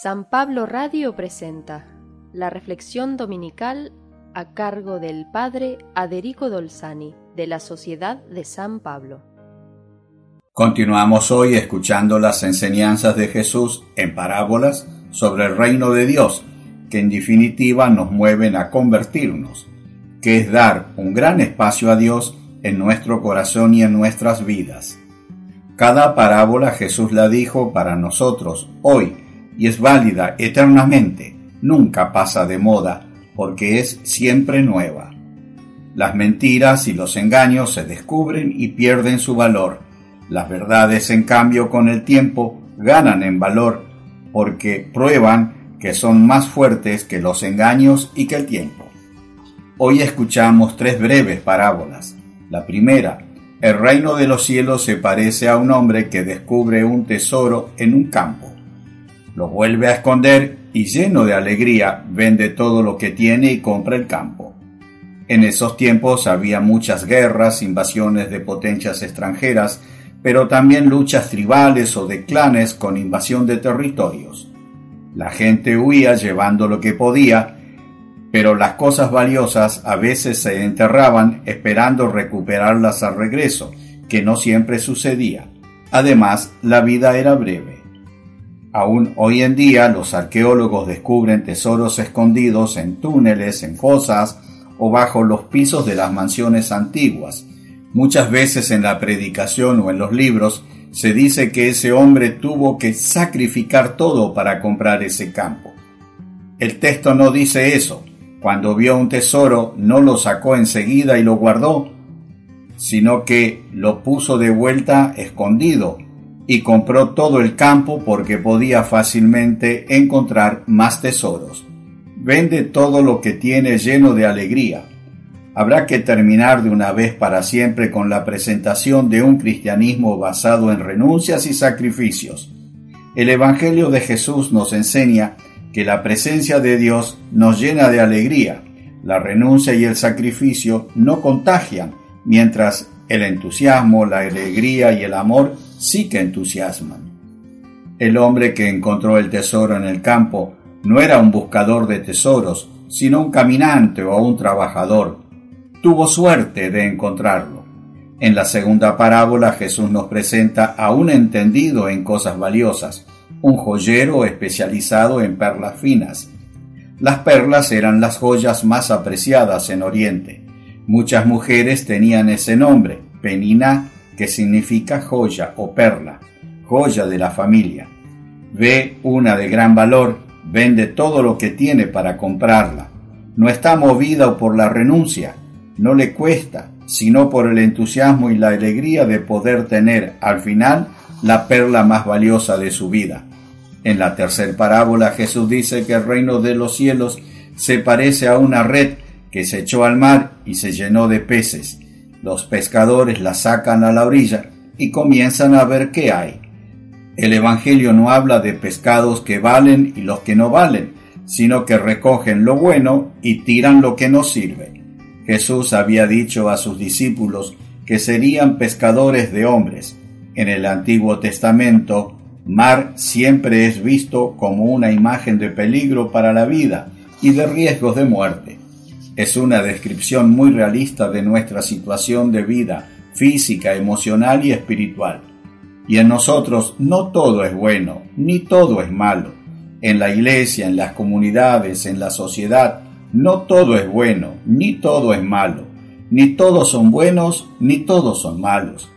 San Pablo Radio presenta la reflexión dominical a cargo del Padre Aderico Dolzani de la Sociedad de San Pablo. Continuamos hoy escuchando las enseñanzas de Jesús en parábolas sobre el reino de Dios, que en definitiva nos mueven a convertirnos, que es dar un gran espacio a Dios en nuestro corazón y en nuestras vidas. Cada parábola Jesús la dijo para nosotros hoy y es válida eternamente, nunca pasa de moda, porque es siempre nueva. Las mentiras y los engaños se descubren y pierden su valor. Las verdades, en cambio, con el tiempo ganan en valor porque prueban que son más fuertes que los engaños y que el tiempo. Hoy escuchamos tres breves parábolas. La primera, el reino de los cielos se parece a un hombre que descubre un tesoro en un campo lo vuelve a esconder y lleno de alegría vende todo lo que tiene y compra el campo. En esos tiempos había muchas guerras, invasiones de potencias extranjeras, pero también luchas tribales o de clanes con invasión de territorios. La gente huía llevando lo que podía, pero las cosas valiosas a veces se enterraban esperando recuperarlas al regreso, que no siempre sucedía. Además, la vida era breve. Aún hoy en día los arqueólogos descubren tesoros escondidos en túneles, en fosas o bajo los pisos de las mansiones antiguas. Muchas veces en la predicación o en los libros se dice que ese hombre tuvo que sacrificar todo para comprar ese campo. El texto no dice eso. Cuando vio un tesoro no lo sacó enseguida y lo guardó, sino que lo puso de vuelta escondido y compró todo el campo porque podía fácilmente encontrar más tesoros. Vende todo lo que tiene lleno de alegría. Habrá que terminar de una vez para siempre con la presentación de un cristianismo basado en renuncias y sacrificios. El Evangelio de Jesús nos enseña que la presencia de Dios nos llena de alegría. La renuncia y el sacrificio no contagian, mientras el entusiasmo, la alegría y el amor sí que entusiasman. El hombre que encontró el tesoro en el campo no era un buscador de tesoros, sino un caminante o un trabajador. Tuvo suerte de encontrarlo. En la segunda parábola Jesús nos presenta a un entendido en cosas valiosas, un joyero especializado en perlas finas. Las perlas eran las joyas más apreciadas en Oriente. Muchas mujeres tenían ese nombre, Penina, que significa joya o perla, joya de la familia. Ve una de gran valor, vende todo lo que tiene para comprarla. No está movida por la renuncia, no le cuesta, sino por el entusiasmo y la alegría de poder tener al final la perla más valiosa de su vida. En la tercera parábola Jesús dice que el reino de los cielos se parece a una red que se echó al mar y se llenó de peces. Los pescadores la sacan a la orilla y comienzan a ver qué hay. El Evangelio no habla de pescados que valen y los que no valen, sino que recogen lo bueno y tiran lo que no sirve. Jesús había dicho a sus discípulos que serían pescadores de hombres. En el Antiguo Testamento, mar siempre es visto como una imagen de peligro para la vida y de riesgos de muerte. Es una descripción muy realista de nuestra situación de vida física, emocional y espiritual. Y en nosotros no todo es bueno, ni todo es malo. En la iglesia, en las comunidades, en la sociedad, no todo es bueno, ni todo es malo. Ni todos son buenos, ni todos son malos.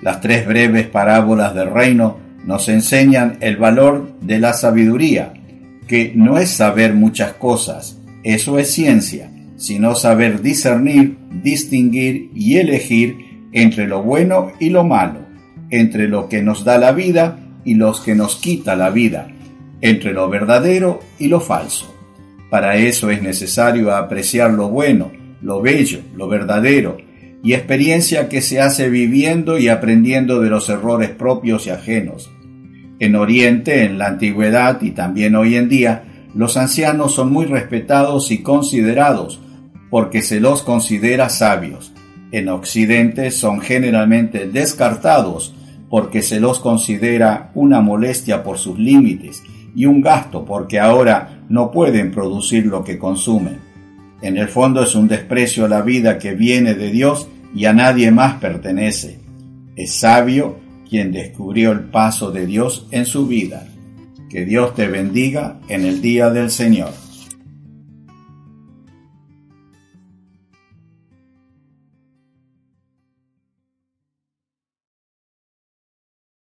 Las tres breves parábolas del reino nos enseñan el valor de la sabiduría, que no es saber muchas cosas, eso es ciencia, sino saber discernir, distinguir y elegir entre lo bueno y lo malo, entre lo que nos da la vida y los que nos quita la vida, entre lo verdadero y lo falso. Para eso es necesario apreciar lo bueno, lo bello, lo verdadero, y experiencia que se hace viviendo y aprendiendo de los errores propios y ajenos. En Oriente, en la antigüedad y también hoy en día, los ancianos son muy respetados y considerados porque se los considera sabios. En Occidente son generalmente descartados porque se los considera una molestia por sus límites y un gasto porque ahora no pueden producir lo que consumen. En el fondo es un desprecio a la vida que viene de Dios y a nadie más pertenece. Es sabio quien descubrió el paso de Dios en su vida. Que Dios te bendiga en el día del Señor.